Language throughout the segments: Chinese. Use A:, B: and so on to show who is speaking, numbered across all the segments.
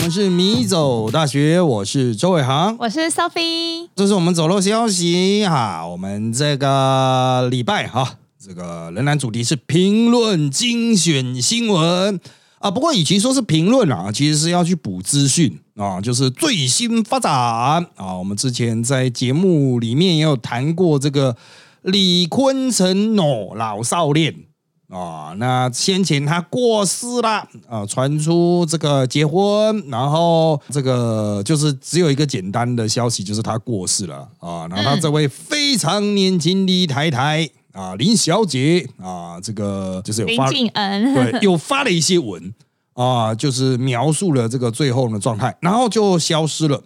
A: 们是米走大学，我是周伟航，
B: 我是 Sophie。
A: 这是我们走漏消息哈。我们这个礼拜哈，这个仍然主题是评论精选新闻啊。不过，与其说是评论啊，其实是要去补资讯啊，就是最新发展啊。我们之前在节目里面也有谈过这个李坤城喏老少恋。啊，那先前他过世了啊，传出这个结婚，然后这个就是只有一个简单的消息，就是他过世了啊。然后他这位非常年轻的太太啊，林小姐啊，这个就是有
B: 林静恩
A: 对，又发了一些文啊，就是描述了这个最后的状态，然后就消失了，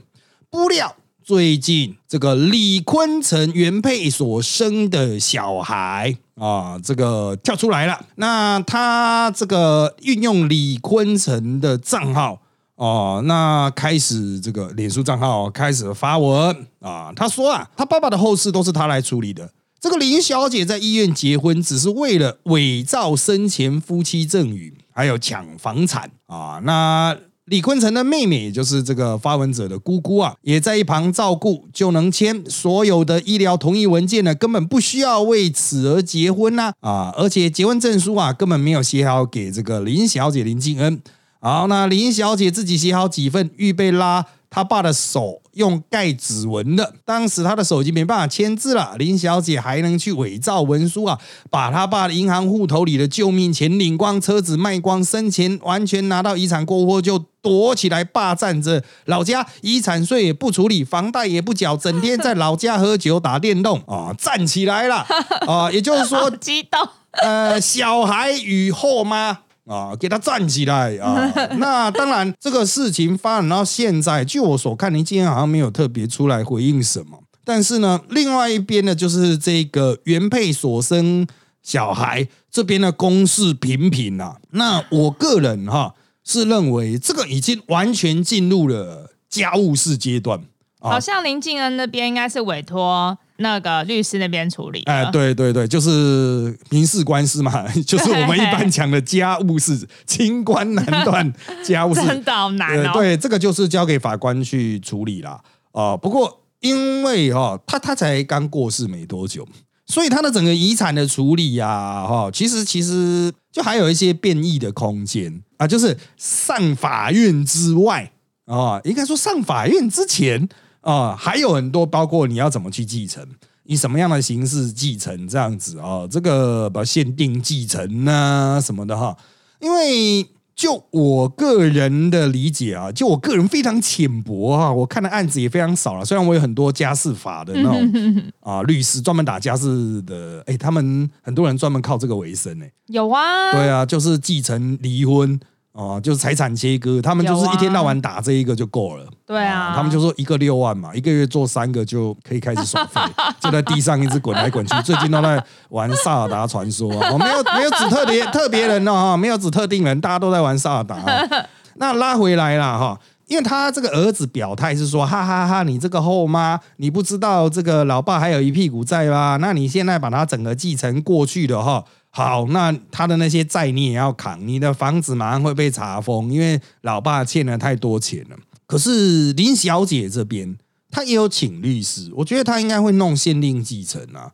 A: 不料。最近这个李坤城原配所生的小孩啊，这个跳出来了。那他这个运用李坤城的账号哦，那开始这个脸书账号开始发文啊。他说啊，他爸爸的后事都是他来处理的。这个林小姐在医院结婚，只是为了伪造生前夫妻赠与，还有抢房产啊。那。李坤城的妹妹，也就是这个发文者的姑姑啊，也在一旁照顾，就能签所有的医疗同意文件呢，根本不需要为此而结婚呐啊！而且结婚证书啊，根本没有写好给这个林小姐林静恩。好，那林小姐自己写好几份，预备啦。他爸的手用盖指纹的，当时他的手机没办法签字了。林小姐还能去伪造文书啊，把他爸的银行户头里的救命钱领光，车子卖光，生前完全拿到遗产过后就躲起来霸占着老家，遗产税也不处理，房贷也不缴，整天在老家喝酒打电动 啊，站起来了啊，也就是说
B: 激动，
A: 呃，小孩与后妈。啊，给他站起来啊！那当然，这个事情发展到现在，据我所看，您今天好像没有特别出来回应什么。但是呢，另外一边呢，就是这个原配所生小孩这边的公事频频啊。那我个人哈是认为，这个已经完全进入了家务事阶段。
B: 好像林静恩那边应该是委托。那个律师那边处理，哎，
A: 对对对，就是民事官司嘛，就是我们一般讲的家务事，清官难断 家务事，
B: 真的好难哦。
A: 对，这个就是交给法官去处理啦。啊，不过因为哈，他他才刚过世没多久，所以他的整个遗产的处理呀，哈，其实其实就还有一些变异的空间啊，就是上法院之外啊，应该说上法院之前。啊，还有很多，包括你要怎么去继承，以什么样的形式继承这样子啊？这个把限定继承啊什么的哈。因为就我个人的理解啊，就我个人非常浅薄哈，我看的案子也非常少了。虽然我有很多家事法的那种 啊律师，专门打家事的，哎，他们很多人专门靠这个为生呢。
B: 有啊，
A: 对啊，就是继承、离婚。哦，就是财产切割，他们就是一天到晚打这一个就够了。
B: 对啊，
A: 他们就说一个六万嘛，一个月做三个就可以开始收费，就在地上一直滚来滚去。最近都在玩萨尔达传说，我 没有没有指特别特别人哦哈，没有指特定人，大家都在玩萨尔达。那拉回来了哈，因为他这个儿子表态是说，哈哈哈，你这个后妈，你不知道这个老爸还有一屁股债吧？那你现在把他整个继承过去的哈。好，那他的那些债你也要扛，你的房子马上会被查封，因为老爸欠了太多钱了。可是林小姐这边，她也有请律师，我觉得她应该会弄限定继承啊。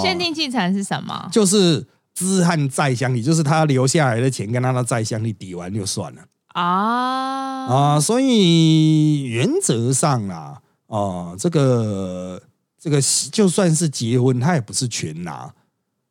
B: 限定继承是什么？
A: 就是资和债相抵，就是他留下来的钱跟他的债相抵抵完就算了啊啊！所以原则上啊，啊，这个这个就算是结婚，他也不是全拿。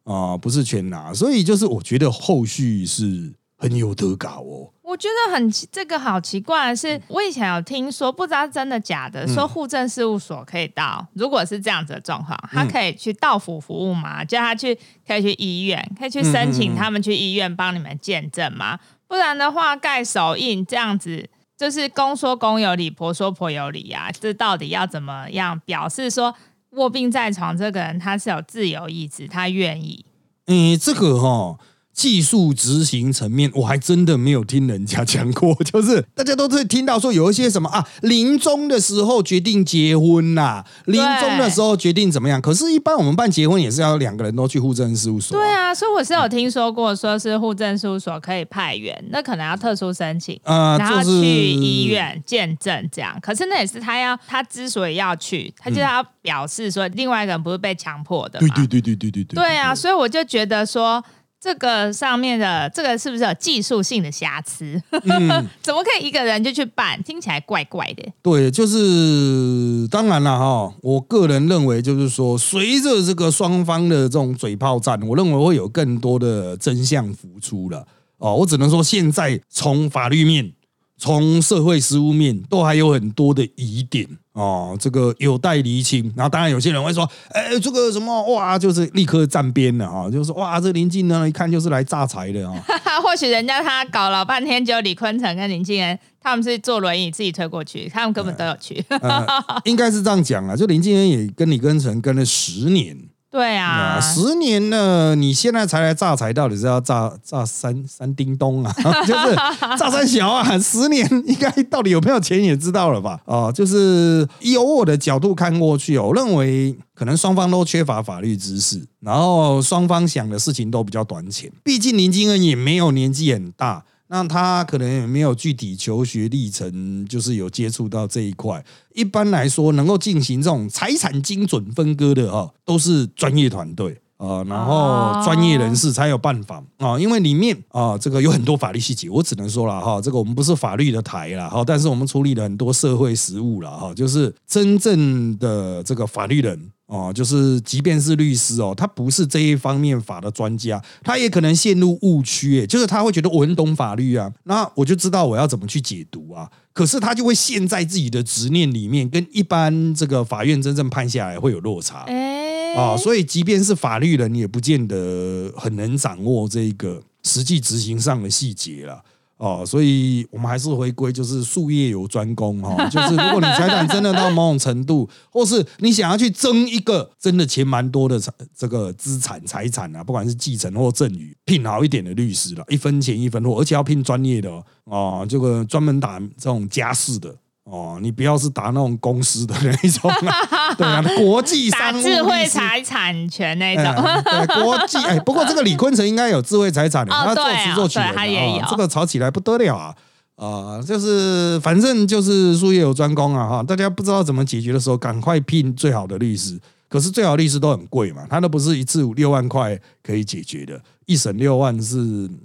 A: 啊，不是全拿，所以就是我觉得后续是很有得搞哦。
B: 我觉得很这个好奇怪的是，我以前有听说，不知道真的假的，说户政事务所可以到，如果是这样子的状况，他可以去到府服务嘛？叫他去可以去医院，可以去申请他们去医院帮你们见证吗？不然的话，盖手印这样子，就是公说公有理，婆说婆有理啊。这到底要怎么样表示说？卧病在床，这个人他是有自由意志，他愿意。
A: 嗯，这个哈，技术执行层面，我还真的没有听人家讲过。就是大家都会听到说有一些什么啊，临终的时候决定结婚呐，临终的时候决定怎么样。可是，一般我们办结婚也是要两个人都去户政事务所。
B: 对啊，所以我是有听说过，说是户政事务所可以派员，那可能要特殊申请，
A: 呃，
B: 然后去医院见证这样。可是那也是他要，他之所以要去，他就是要表示说，另外一个人不是被强迫的
A: 对对对对对对。对
B: 啊，所以我就觉得说。这个上面的这个是不是有技术性的瑕疵？怎么可以一个人就去办？听起来怪怪的。
A: 对，就是当然了哈。我个人认为，就是说，随着这个双方的这种嘴炮战，我认为会有更多的真相浮出了。哦，我只能说，现在从法律面。从社会实务面都还有很多的疑点哦，这个有待厘清。然后当然有些人会说，哎，这个什么哇，就是立刻站边了啊，就是哇，这林静呢一看就是来榨财的啊。
B: 或许人家他搞老半天，只有李坤城跟林静恩他们是坐轮椅自己推过去，他们根本都有去。
A: 应该是这样讲啊，就林静恩也跟李坤城跟了十年。
B: 对啊，
A: 十年了，你现在才来榨财，到底是要榨榨三三叮咚啊？就是榨三小啊？十年应该到底有没有钱也知道了吧？哦，就是由我的角度看过去，我认为可能双方都缺乏法律知识，然后双方想的事情都比较短浅。毕竟林金恩也没有年纪很大。那他可能也没有具体求学历程，就是有接触到这一块。一般来说，能够进行这种财产精准分割的哈，都是专业团队啊，然后专业人士才有办法啊。因为里面啊，这个有很多法律细节，我只能说了哈，这个我们不是法律的台了哈，但是我们处理了很多社会实务了哈，就是真正的这个法律人。哦，就是即便是律师哦，他不是这一方面法的专家，他也可能陷入误区。就是他会觉得我很懂法律啊，那我就知道我要怎么去解读啊。可是他就会陷在自己的执念里面，跟一般这个法院真正判下来会有落差。啊，所以即便是法律人，也不见得很能掌握这个实际执行上的细节了。哦，所以我们还是回归，就是术业有专攻哈。就是如果你财产真的到某种程度，或是你想要去争一个真的钱蛮多的财这个资产财产啊，不管是继承或赠与，聘好一点的律师了，一分钱一分货，而且要聘专业的哦，这个专门打这种家事的。哦，你不要是打那种公司的那一种，对啊，国际商
B: 打智慧财产权那种，
A: 对国际哎，不过这个李坤城应该有智慧财产的，他作词作曲
B: 他也有，
A: 这个吵起来不得了啊啊！就是反正就是术业有专攻啊哈，大家不知道怎么解决的时候，赶快聘最好的律师。可是最好律师都很贵嘛，他都不是一次五六万块可以解决的，一审六万是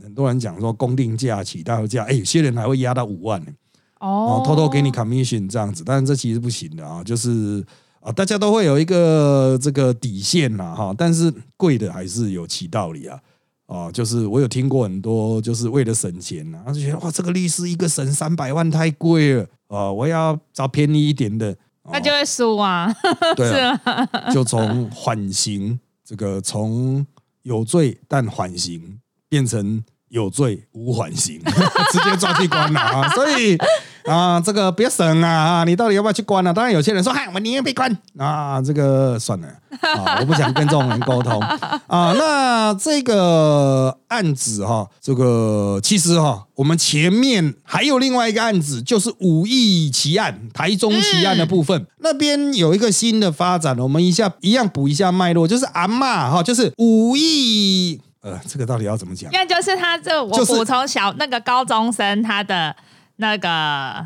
A: 很多人讲说公定价起大价，哎，有些人还会压到五万呢。哦，偷偷给你 commission 这样子，但是这其实不行的啊，就是啊，大家都会有一个这个底线呐，哈，但是贵的还是有其道理啊，哦，就是我有听过很多，就是为了省钱呐，他就觉得哇，这个律师一个省三百万太贵了，啊，我要找便宜一点的，
B: 那就会输啊，
A: 对啊，就从缓刑这个从有罪但缓刑变成有罪无缓刑，直接抓去关了啊，所以。啊，这个别省啊！啊，你到底要不要去关呢？当然，有些人说：“嗨，我宁愿被关。”啊，这个算了啊，我不想跟这种人沟通 啊。那这个案子哈，这个其实哈，我们前面还有另外一个案子，就是五亿奇案、台中奇案的部分，那边有一个新的发展，我们一下一样补一下脉络，就是阿妈哈，就是五亿，呃，这个到底要怎么讲？
B: 因为就是他这我补充小那个高中生他的。那个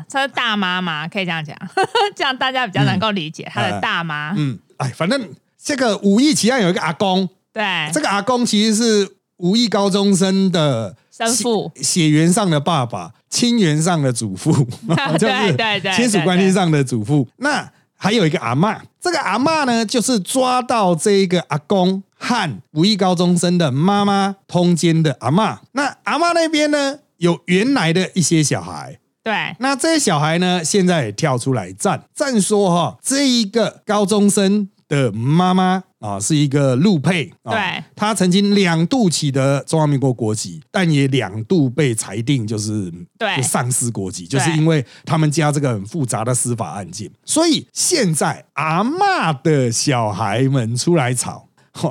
B: 他是大妈嘛，可以这样讲，这样大家比较能够理解他的大妈。
A: 嗯，哎，反正这个武义奇案有一个阿公，
B: 对，
A: 这个阿公其实是武义高中生的
B: 生父，
A: 血缘上的爸爸，亲缘上的祖父，
B: 对对对，
A: 亲属关系上的祖父。那还有一个阿妈，这个阿妈呢，就是抓到这一个阿公和武艺高中生的妈妈通奸的阿妈。那阿妈那边呢，有原来的一些小孩。
B: 对，
A: 那这些小孩呢，现在也跳出来站站说哈，这一个高中生的妈妈啊，是一个陆配，
B: 对，
A: 他曾经两度取得中华民国国籍，但也两度被裁定就是
B: 对
A: 丧失国籍，就是因为他们家这个很复杂的司法案件，所以现在阿妈的小孩们出来吵。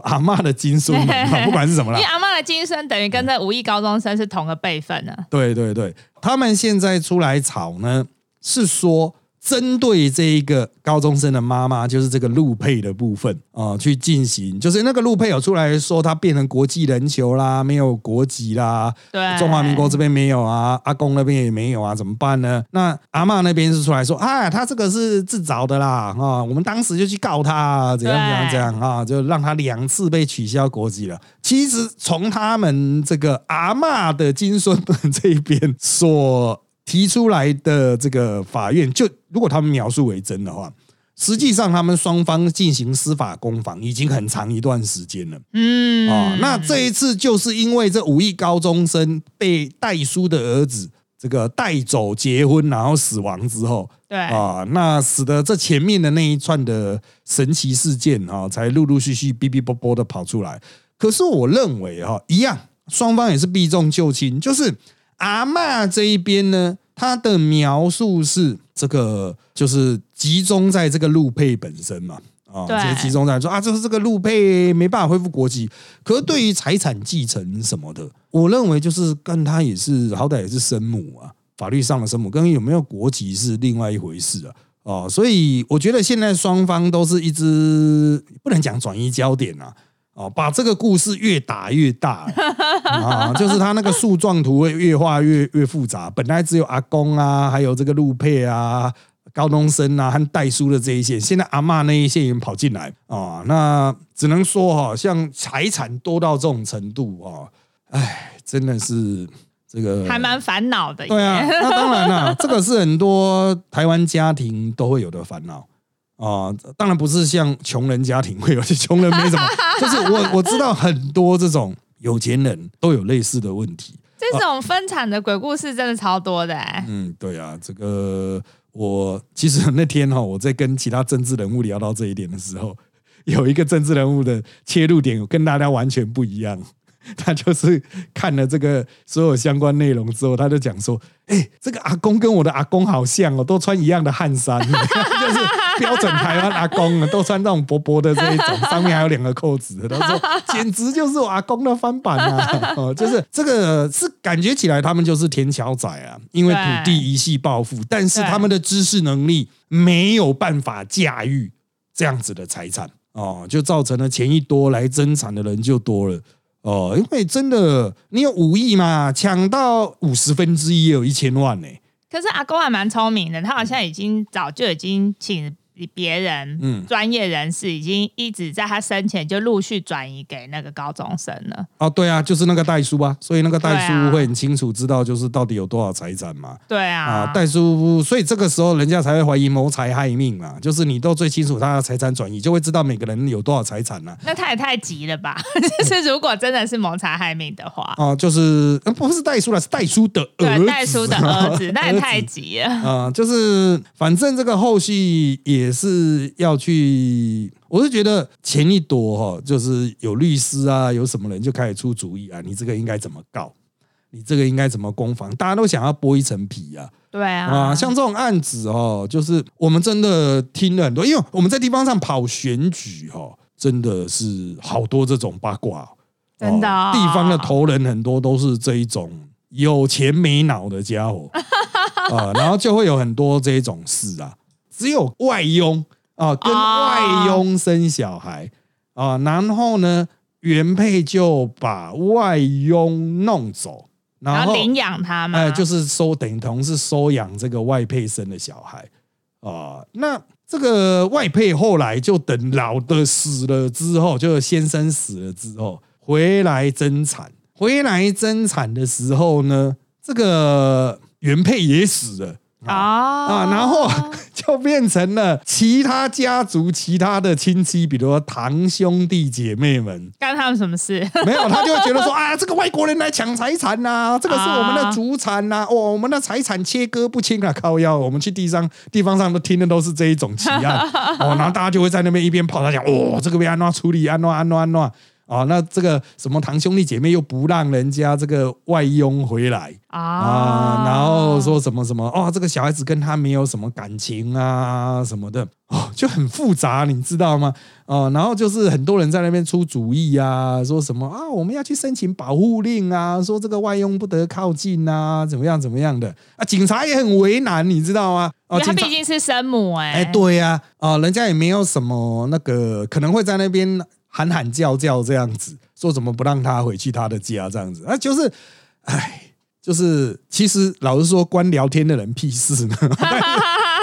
A: 阿妈的金孙们，啊 不管是什么啦
B: 因为，阿妈的金孙等于跟这五亿高中生是同个辈分呢。
A: 对对对，他们现在出来吵呢，是说针对这一个高中生的妈妈，就是这个陆配的部分啊、去进行，就是那个陆配有出来说他变成国际人球啦，没有国籍啦，
B: 对，
A: 中华民国这边没有啊，阿公那边也没有啊，怎么办呢？那阿嬷那边是出来说，啊，他这个是自找的啦，啊，我们当时就去告他，怎样怎样
B: 对
A: 怎样啊，就让他两次被取消国籍了。其实从他们这个阿嬷的金孙们这一边所提出来的这个法院，就如果他们描述为真的话。实际上，他们双方进行司法攻防已经很长一段时间了。
B: 嗯
A: 啊、那这一次就是因为这五亿高中生被代书的儿子这个带走结婚，然后死亡之后
B: 对
A: 啊、那使得这前面的那一串的神奇事件啊、才陆陆续续、哔哔啵啵的跑出来。可是我认为哈、一样，双方也是避重就轻，就是阿嬷这一边呢，她的描述是这个就是集中在这个陆配本身嘛。啊，
B: 对
A: 直接集中在说啊，就是这个陆配没办法恢复国籍。可是对于财产继承什么的，我认为就是跟他也是好歹也是生母啊，法律上的生母，跟有没有国籍是另外一回事啊。哦，所以我觉得现在双方都是一直不能讲转移焦点啊，哦，把这个故事越打越大 啊，就是他那个树状图会越画越越复杂。本来只有阿公啊，还有这个陆配啊、高中生啊和代书的这一线，现在阿嬷那一线也跑进来啊，那只能说哈、像财产多到这种程度啊，哎，真的是这个
B: 还蛮烦恼的耶。
A: 对啊，那当然啦，这个是很多台湾家庭都会有的烦恼啊、当然不是像穷人家庭会有，穷人没什么，就是我我知道很多这种有钱人都有类似的问题。
B: 这种分产的鬼故事真的超多的哎。
A: 嗯，对啊，这个我其实那天哈、我在跟其他政治人物聊到这一点的时候，有一个政治人物的切入点跟大家完全不一样。他就是看了这个所有相关内容之后，他就讲说：“哎、这个阿公跟我的阿公好像哦，都穿一样的汗衫，就是标准台湾阿公啊，都穿这种薄薄的这一种，上面还有两个扣子的。他说简直就是我阿公的翻版啊！哦，就是这个是感觉起来他们就是田桥仔啊，因为土地一系暴富，但是他们的知识能力没有办法驾驭这样子的财产哦，就造成了钱一多来争产的人就多了。哦，因为真的，你有五亿嘛，抢到五十分之一也有一千万呢、
B: 可是阿公还蛮聪明的，他好像已经早就已经请别人，
A: 嗯
B: 专业人士已经一直在他生前就陆续转移给那个高中生了。
A: 哦，对啊，就是那个代书啊，所以那个代
B: 对啊
A: 书会很清楚知道，就是到底有多少财产嘛。
B: 对啊，
A: 啊，代书，所以这个时候人家才会怀疑谋财害命嘛，就是你都最清楚他的财产转移，就会知道每个人有多少财产呢、
B: 那他也太急了吧？就是如果真的是谋财害命的话，
A: 啊。就是呃不是代书了，是代书的儿子，
B: 代书的儿子，那也太急了。
A: 啊、就是反正这个后续也是要去，我是觉得钱一多哈、就是有律师啊，有什么人就开始出主意啊，你这个应该怎么告，你这个应该怎么攻防，大家都想要剥一层皮啊。
B: 对啊，
A: 啊，像这种案子哦，就是我们真的听了很多，因为我们在地方上跑选举哦，真的是好多这种八卦哦、
B: 真的哦
A: 地方的头人很多都是这一种有钱没脑的家伙。啊、然后就会有很多这种事啊，只有外佣啊、跟
B: 哦
A: 外佣生小孩啊、然后呢原配就把外佣弄走，然后
B: 领养他嘛，
A: 哎，就是收等同是收养这个外配生的小孩啊、那这个外配后来就等老的死了之后，就先生死了之后回来增产，回来增产的时候呢，这个原配也死了。啊然后就变成了其他家族、其他的亲戚，比如说堂兄弟姐妹们，
B: 干他们什么事？
A: 没有，他就会觉得说 啊，这个外国人来抢财产呐、这个是我们的祖产呐、哦，我们的财产切割不清啊，靠腰，我们去地上地方上都听的都是这一种奇案 哦，然后大家就会在那边一边跑，他讲哦，这个被安诺处理，安诺安诺安诺。啊，那这个什么堂兄弟姐妹又不让人家这个外佣回来
B: 啊
A: 啊，然后说什么什么哦，这个小孩子跟他没有什么感情啊什么的哦，就很复杂，你知道吗？哦，然后就是很多人在那边出主意啊，说什么啊，我们要去申请保护令啊，说这个外佣不得靠近啊，怎么样怎么样的啊，警察也很为难，你知道吗？哦，
B: 他毕竟是生母哎、
A: 哎，对呀、啊，人家也没有什么那个，可能会在那边喊喊叫叫这样子，说怎么不让他回去他的家这样子。啊，就是，哎，就是其实老实说，关聊天的人屁事呢。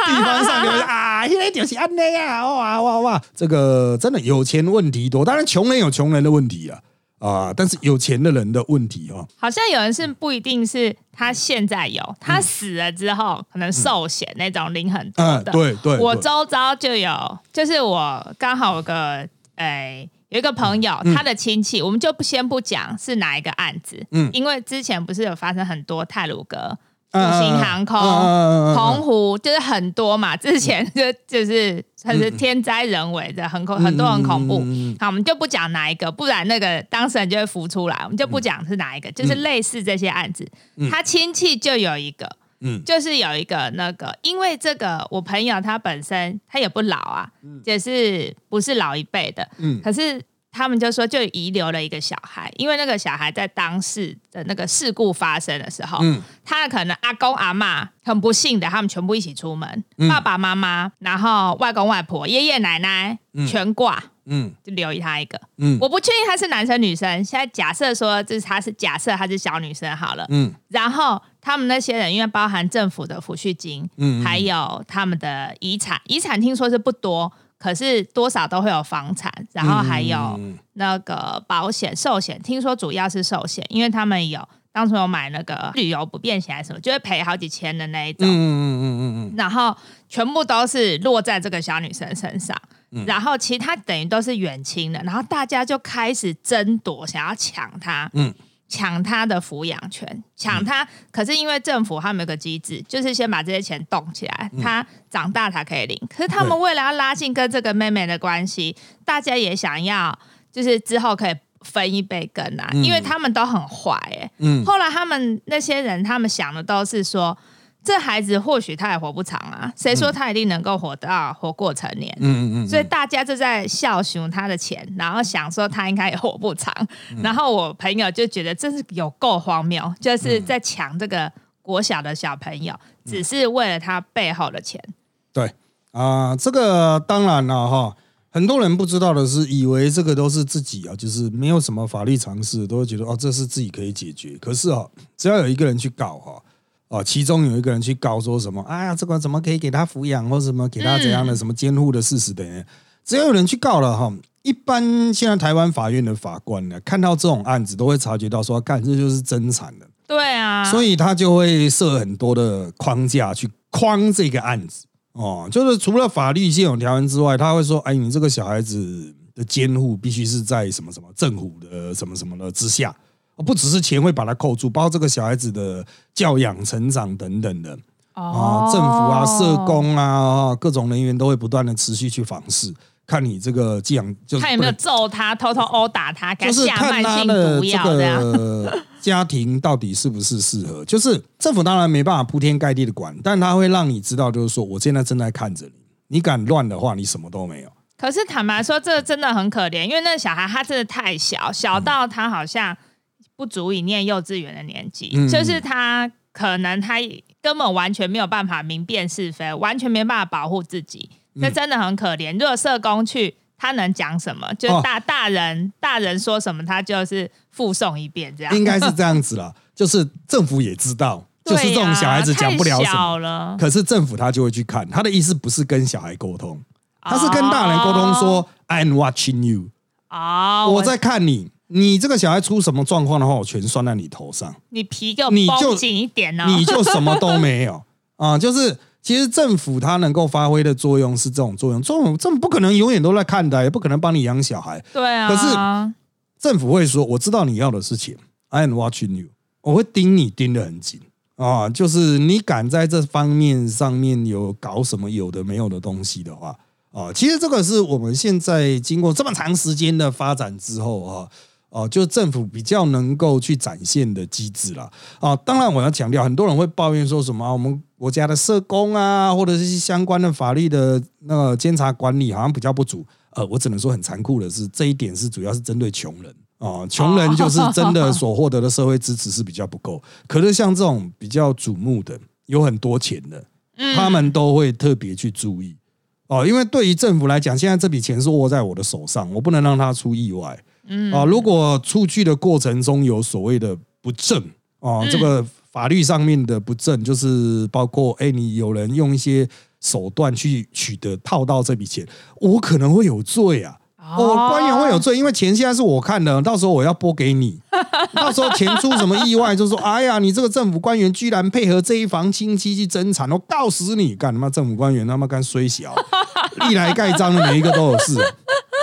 A: 地方上就是啊，现在就是安内啊，哇哇哇，这个真的有钱问题多，当然穷人有穷人的问题啊啊，但是有钱的人的问题哦，
B: 好像有人是不一定是他现在有，他死了之后可能寿险那种领很多
A: 嗯，
B: 的。
A: 对对，对。
B: 我周遭就有，就是我刚好有个诶、有一个朋友，
A: 嗯
B: 他的亲戚，我们就不先不讲是哪一个案子，
A: 嗯。
B: 因为之前不是有发生很多泰鲁格、复
A: 嗯
B: 兴航空、
A: 嗯嗯嗯嗯嗯
B: 澎湖，就是很多嘛，之前就就是它是天灾人为的，很恐很多很恐怖。好，我们就不讲哪一个，不然那个当事人就会浮出来。我们就不讲是哪一个，就是类似这些案子，他亲戚就有一个，
A: 嗯。
B: 就是有一个那个，因为这个我朋友他本身他也不老啊，也是不是老一辈的，
A: 嗯。
B: 可是他们就说就遗留了一个小孩，因为那个小孩在当事的那个事故发生的时候，
A: 嗯。
B: 他可能阿公阿妈很不幸的，他们全部一起出门，
A: 嗯。
B: 爸爸妈妈，然后外公外婆、爷爷奶奶全挂，
A: 嗯。
B: 就留他一个。
A: 嗯。
B: 我不确定他是男生女生，现在假设说这是他是假设他是小女生好了，
A: 嗯。
B: 然后他们那些人因为包含政府的抚恤金，
A: 嗯嗯
B: 还有他们的遗产，遗产听说是不多，可是多少都会有房产，然后还有
A: 嗯。
B: 那个保险、寿险，听说主要是寿险，因为他们有当初有买那个旅游不便险还是什么，就会赔好几千的那一种。
A: 嗯嗯嗯嗯嗯。
B: 然后全部都是落在这个小女生身上，
A: 嗯
B: 然后其他等于都是远亲的，然后大家就开始争夺，想要抢她，
A: 嗯
B: 抢他的抚养权，抢她。可是因为政府他们有个机制，就是先把这些钱冻起来，
A: 嗯。
B: 她长大才可以领。可是他们为了要拉近跟这个妹妹的关系，大家也想要，就是之后可以分一杯羹啊，
A: 嗯。
B: 因为他们都很坏哎、
A: 嗯。
B: 后来他们那些人，他们想的都是说，这孩子或许他也活不长啊，谁说他一定能够活到活过成年？
A: 嗯嗯嗯，
B: 所以大家就在笑熊他的钱，然后想说他应该也活不长。
A: 嗯
B: 然后我朋友就觉得这是有够荒谬，就是在抢这个国小的小朋友，只是为了他背后的钱。
A: 对啊、这个当然了哈。很多人不知道的是，以为这个都是自己啊，就是没有什么法律常识，都会觉得哦，这是自己可以解决。可是哦，只要有一个人去搞哈，哦，其中有一个人去告说什么，哎呀，这个怎么可以给他抚养，或什么给他怎样的什么监护的事实等等，只要有人去告了哈，一般现在台湾法院的法官呢，看到这种案子都会察觉到说，干这就是真惨的，
B: 对啊，
A: 所以他就会设很多的框架去框这个案子。哦，就是除了法律现有条文之外，他会说，哎，你这个小孩子的监护必须是在什么什么政府的什么什么的之下，哦不只是钱会把它扣住，包括这个小孩子的教养、成长等等的
B: 哦
A: 啊，政府啊、社工啊、各种人员都会不断的持续去访视，看你这个寄养就是
B: 看有没有揍他，偷偷殴打他，给他
A: 就是
B: 下
A: 看他
B: 慢性毒
A: 的这
B: 药这样。
A: 个 家庭到底是不是适合。就是政府当然没办法铺天盖地的管，但他会让你知道，就是说我现在正在看着你，你敢乱的话，你什么都没有。
B: 可是坦白说，这真的很可怜，因为那个小孩他真的太小，小到他好像不足以念幼稚园的年纪，
A: 嗯
B: 就是他可能他根本完全没有办法明辨是非，完全没办法保护自己，那真的很可怜。如果社工去，他能讲什么？就
A: 哦
B: 大、大人大人说什么，他就是附送一遍这样。
A: 应该是这样子了，就是政府也知道，就是这种小孩子讲不了什么，
B: 了，
A: 可是政府他就会去看，他的意思不是跟小孩沟通，他是跟大人沟通说、I'm watching you，
B: 哦，
A: 我在看你。你这个小孩出什么状况的话，我全算在你头上。
B: 你皮给我
A: 你就
B: 绷紧一点哦。
A: 你就什么都没有 啊！就是其实政府它能够发挥的作用是这种作用，这种政府不可能永远都在看的，也不可能帮你养小孩。
B: 对啊，
A: 可是政府会说：“我知道你要的是钱，I am watching you，我会盯你盯得很紧啊！就是你敢在这方面上面有搞什么有的没有的东西的话啊。其实这个是我们现在经过这么长时间的发展之后啊。哦，就是政府比较能够去展现的机制啦。啊，当然我要强调，很多人会抱怨说什么啊，我们国家的社工啊，或者是相关的法律的那个监察管理好像比较不足。呃，我只能说很残酷的是，这一点是主要是针对穷人啊，穷人就是真的 所获得的社会支持是比较不够。可是像这种比较瞩目的、有很多钱的，他们都会特别去注意哦，因为对于政府来讲，现在这笔钱是握在我的手上，我不能让它出意外。嗯啊，如果出去的过程中有所谓的不正啊，这个法律上面的不正，就是包括哎，你有人用一些手段去取得套到这笔钱，我可能会有罪啊。我官员会有罪，因为钱现在是我看的，到时候我要拨给你。到时候钱出什么意外，就说哎呀，你这个政府官员居然配合这一房亲戚去争产，我告死你！干他妈政府官员他妈干衰小，历来盖章的每一个都有事。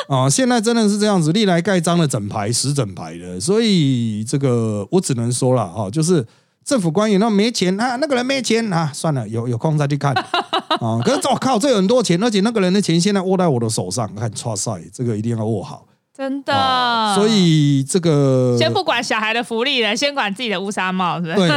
A: 啊，现在真的是这样子，历来盖章的整排十整排的，所以这个我只能说了哈，就是政府官员那没钱啊，那个人没钱啊，算了，有有空再去看啊。可是我靠，这有很多钱，而且那个人的钱现在握在我的手上，看，哇塞，这个一定要握好，
B: 真的。
A: 所以这个
B: 先不管小孩的福利了，先管自己的乌纱帽，是吧？
A: 对，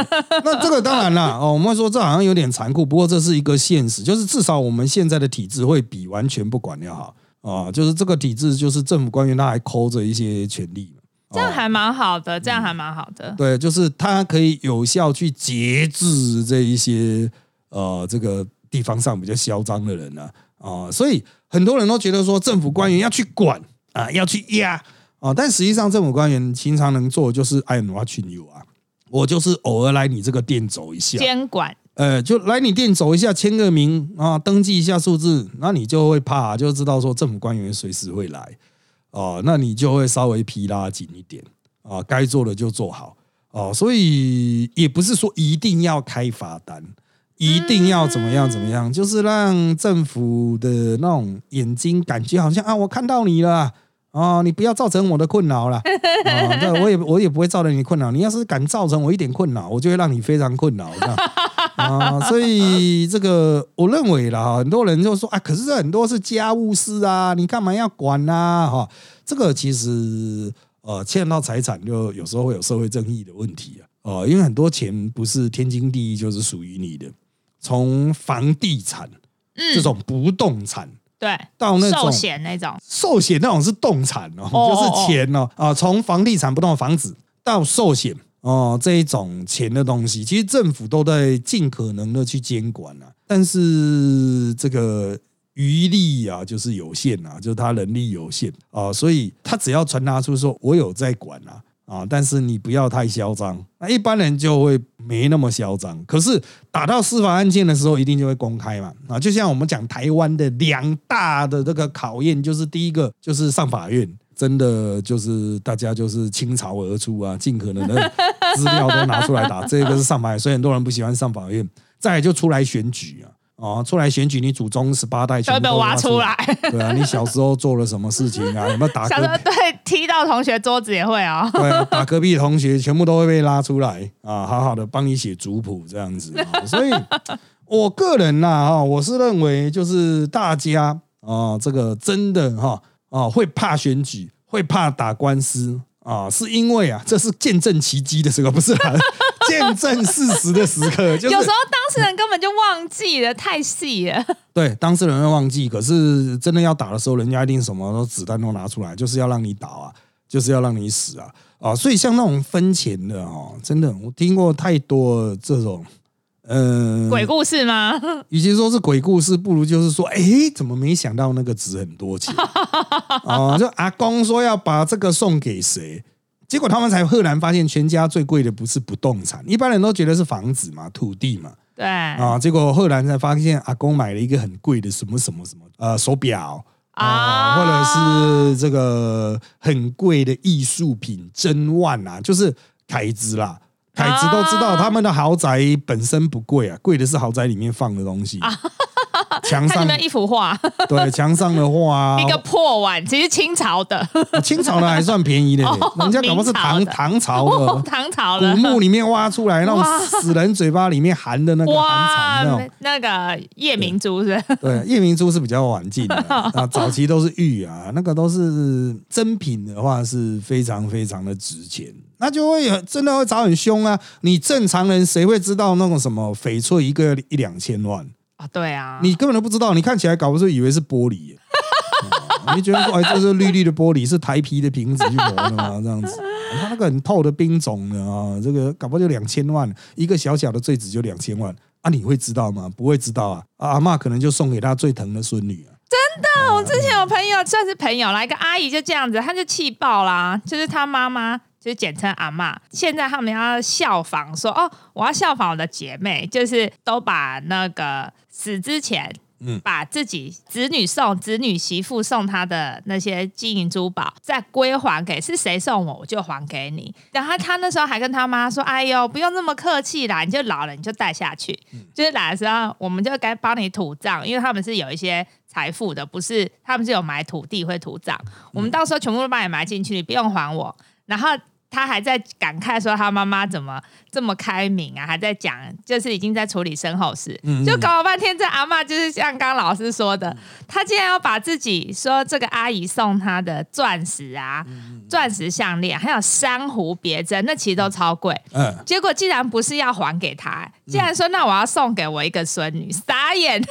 A: 那这个当然了哦，我们说这好像有点残酷，不过这是一个现实，就是至少我们现在的体制会比完全不管要好。啊，就是这个体制，就是政府官员他还抠着一些权利
B: 这样还蛮好的，这样还蛮好的。
A: 对，就是它可以有效去节制这一些呃，这个地方上比较嚣张的人呢啊，所以很多人都觉得说政府官员要去管啊，要去压啊，但实际上政府官员经常能做就是 I'm watching you 啊，我就是偶尔来你这个店走一下，
B: 监管。
A: 呃，就来你店走一下，签个名啊，登记一下数字，那你就会怕，就知道说政府官员随时会来哦，那你就会稍微皮拉紧一点啊，该做的就做好哦，所以也不是说一定要开罚单，一定要怎么样怎么样，就是让政府的那种眼睛感觉好像啊，我看到你了。哦，你不要造成我的困扰了啊！那，我也我也不会造成你困扰。你要是敢造成我一点困扰，我就会让你非常困扰，啊。所以这个我认为啦，很多人就说啊，可是很多是家务事啊，你干嘛要管呢？哈，这个其实呃，牵到财产，就有时候会有社会正义的问题啊。哦，因为很多钱不是天经地义就是属于你的，从房地产这种不动产。
B: 对，
A: 到那种
B: 寿险那种，
A: 寿险那种是动产哦，就是钱哦啊，从房地产不动的房子到寿险哦这一种钱的东西，其实政府都在尽可能的去监管啊，但是这个余力啊就是有限啊，就是他能力有限啊，所以他只要传达出说我有在管啊。啊！但是你不要太嚣张，那一般人就会没那么嚣张。可是打到司法案件的时候，一定就会公开嘛。啊，就像我们讲台湾的两大的这个考验，就是第一个就是上法院，真的就是大家就是倾巢而出啊，尽可能的 资料都拿出来打。这个是上法院，所以很多人不喜欢上法院。再就出来选举啊。哦，出来选举，你祖宗十八代全部挖出来。对啊，你小时候做了什么事情啊？有没有打？
B: 小时候对踢到同学桌子也会啊。
A: 对，打隔壁同学全部都会被拉出来啊，好好的帮你写族谱这样子。所以，我个人呐，哈，我是认为就是大家啊，这个真的哈啊，会怕选举，会怕打官司啊，是因为啊，这是见证奇迹的时候，不是？见证事实的时刻，就有
B: 时候当事人根本就忘记了，太细了。
A: 对，当事人会忘记，可是真的要打的时候，人家一定什么子弹都拿出来，就是要让你打啊，就是要让你死啊啊！所以像那种分钱的哦，真的我听过太多这种
B: 呃鬼故事吗？
A: 与其说是鬼故事，不如就是说，哎，怎么没想到那个值很多钱啊？就阿公说要把这个送给谁？结果他们才赫然发现，全家最贵的不是不动产，一般人都觉得是房子嘛、土地嘛。
B: 对啊，
A: 结果赫然才发现，阿公买了一个很贵的什么什么什么呃手表啊，或者是这个很贵的艺术品珍玩啊，就是凯子啦。凯子都知道，他们的豪宅本身不贵啊，贵的是豪宅里面放的东西 墙上
B: 的一幅画，
A: 对墙上的画
B: 一个破碗，其实清朝的，
A: 啊清朝的还算便宜的，
B: 哦
A: 人家搞不好是唐
B: 唐朝的。
A: 唐朝
B: 哦
A: 的，
B: 唐朝了，
A: 古墓里面挖出来那
B: 哇。
A: 种死人嘴巴里面含的那个
B: 那个夜明珠是。
A: 对，夜明珠是比较晚近的。啊，早期都是玉啊，那个都是真品的话是非常非常的值钱，那就会有真的会找很凶啊！你正常人谁会知道那种什么翡翠一个一两千万？
B: 哦，对啊，
A: 你根本都不知道，你看起来搞不是以为是玻璃 你觉得说哎，这是绿绿的玻璃，是台皮的瓶子去磨的吗？这样子，它那个很透的冰种的啊，这个搞不好就两千万，一个小小的坠子就两千万啊！你会知道吗？不会知道啊！啊阿嬷可能就送给她最疼的孙女啊。
B: 真的我之前有朋友算是朋友啦，一个阿姨就这样子，她就气爆啦，就是她妈妈。就是简称阿嬷，现在他们要效仿说哦，我要效仿我的姐妹，就是都把那个死之前，
A: 嗯
B: 把自己子女送子女媳妇送她的那些金银珠宝再归还给是谁送我，我就还给你。然后他那时候还跟他妈说：“哎呦，不用那么客气啦，你就老了你就带下去。就是来的时候，我们就该帮你土葬，因为他们是有一些财富的，不是他们是有买土地会土葬，我们到时候全部都帮你埋进去，你不用还我。然后他还在感慨说他妈妈怎么这么开明啊，还在讲就是已经在处理身后事，
A: 嗯。
B: 就搞了半天，这阿嬷就是像刚刚老师说的，她竟然要把自己说这个阿姨送她的钻石啊、钻石项链，还有珊瑚别针，那其实都超贵。
A: 嗯，
B: 结果竟然不是要还给她，竟然说那我要送给我一个孙女，傻眼。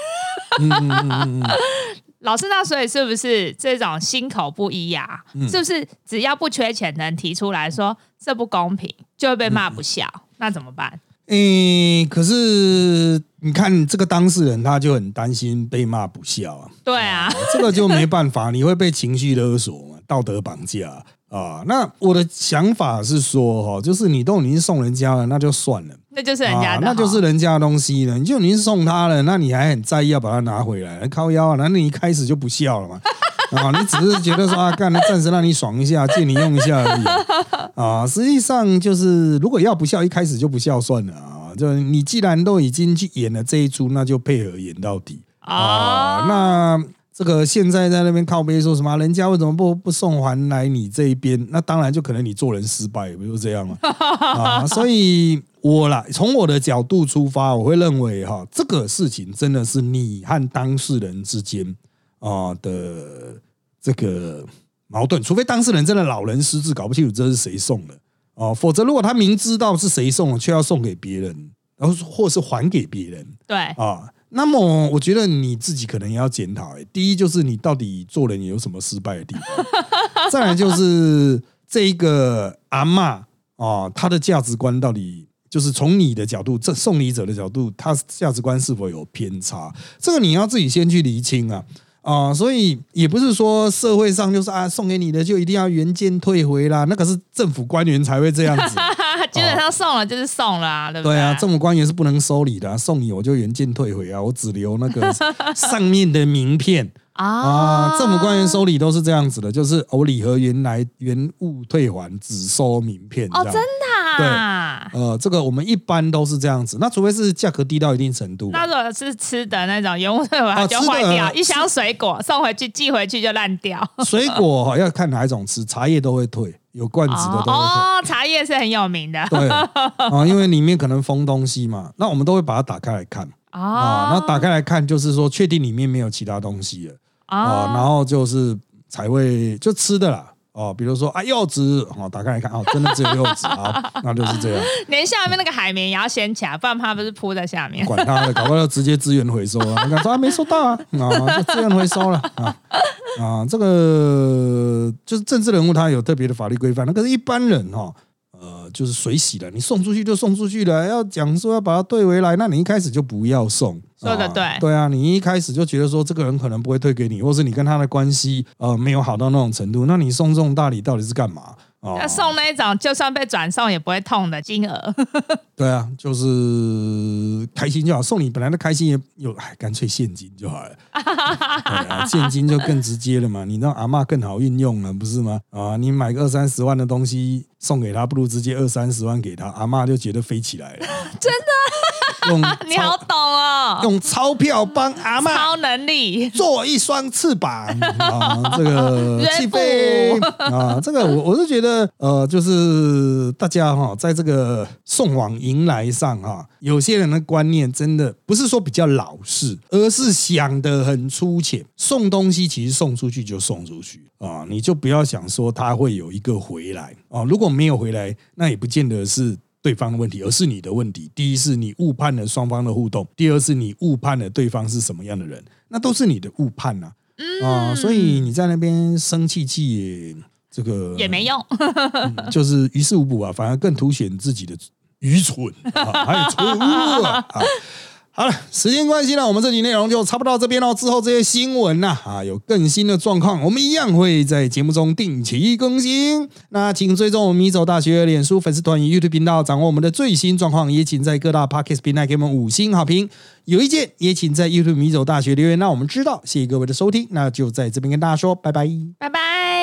B: 老师，那所以是不是这种心口不一呀、
A: 嗯。
B: 是不是只要不缺钱的人提出来说这不公平，就会被骂不孝？那怎么办？
A: 诶、可是你看这个当事人他就很担心被骂不孝啊，
B: 对啊，
A: 这个就没办法，你会被情绪勒索嘛，道德绑架啊。那我的想法是说，哈，就是你都已经送人家了，那就算了。
B: 那就是人家的、
A: 啊，那就是人家的东西了。你就已经送他了，那你还很在意要把它拿回来，靠腰啊？那你一开始就不孝了嘛？啊，你只是觉得说啊，干，暂时让你爽一下，借你用一下而已啊。实际上就是，如果要不孝，一开始就不孝算了啊。就你既然都已经去演了这一出，那就配合演到底啊。
B: 哦，
A: 那这个现在在那边靠背说什么？人家为什么不不送还来你这一边？那当然就可能你做人失败，不就这样吗？啊，所以我啦，从我的角度出发，我会认为哈，这个事情真的是你和当事人之间啊的这个矛盾，除非当事人真的老人失智，搞不清楚这是谁送的哦，否则如果他明知道是谁送的，却要送给别人，然后或是还给别人，
B: 对，
A: 啊，那么我觉得你自己可能也要检讨。哎，第一就是你到底做人有什么失败的地方，再来就是这一个阿嬷啊，她的价值观到底就是从你的角度，这送礼者的角度，他价值观是否有偏差？这个你要自己先去厘清啊。啊、所以也不是说社会上就是啊，送给你的就一定要原件退回啦，那个是政府官员才会这样子。
B: 基本上送了就是送了啊，对不
A: 对啊，政府官员是不能收礼的、啊，送你我就原件退回啊，我只留那个 上面的名片啊。政府官员收礼都是这样子的，就是我礼盒原来原物退还，只收名片。
B: 哦，真的啊。
A: 呃，这个我们一般都是这样子，那除非是价格低到一定程度。
B: 那如果是吃的那种原物退回就坏掉，一箱水果送回去寄回去就烂掉。
A: 水果哈要看哪一种吃，茶叶都会退，有罐子的都会退。
B: 哦，茶叶是很有名的
A: 对啊，因为里面可能封东西嘛，那我们都会把它打开来看啊。
B: 哦。
A: 那打开来看，就是说确定里面没有其他东西了。哦，然后就是才会就吃的啦。哦，比如说啊柚子，哦，打开来看，哦，真的只有柚子啊，那就是这样，
B: 连下面那个海绵也要掀起来，不然它不是铺在下面。
A: 管他的，搞不好要直接资源回收啊。你看说啊没收到啊，啊，就资源回收了啊啊，这个就是政治人物他有特别的法律规范，那可是一般人哈、呃，就是水洗的，你送出去就送出去了，要讲说要把它退回来，那你一开始就不要送。啊
B: 说的对
A: 对啊，你一开始就觉得说这个人可能不会退给你，或是你跟他的关系呃没有好到那种程度，那你送这种大礼到底是干嘛？哦
B: 要送那一种，就算被转送也不会痛的金额。
A: 对啊，就是开心就好，送你本来的开心也有，哎，干脆现金就好了。对啊，现金就更直接了嘛，你让阿嬷更好运用了，不是吗？啊，你买个二三十万的东西送给他，不如直接二三十万给他，阿嬷就觉得飞起来了。真的？用
B: 你好懂哦，
A: 用钞票帮阿妈
B: 超能力。
A: 做一双翅膀 啊，这个
B: 人
A: 起飞啊，这个我我是觉得呃，就是大家哈，在这个送往迎来上哈，有些人的观念真的不是说比较老式，而是想的很粗浅。送东西其实送出去就送出去啊，你就不要想说他会有一个回来啊，如果没有回来，那也不见得是。对方的问题，而是你的问题。第一是你误判了双方的互动，第二是你误判了对方是什么样的人，那都是你的误判呐。啊，所以你在那边生气气也这个
B: 也没用，
A: 就是于事无补啊，反而更凸显自己的愚蠢啊，还有错误啊。好了，时间关系呢，我们这集内容就差不多到这边喽。之后这些新闻呐，啊，有更新的状况，我们一样会在节目中定期更新。那请追踪我们米走大学脸书粉丝团与 YouTube 频道，掌握我们的最新状况。也请在各大 Podcast 平台给我们五星好评。有意见也请在 YouTube 米走大学留言，让我们知道。谢谢各位的收听，那就在这边跟大家说拜拜，
B: 拜拜。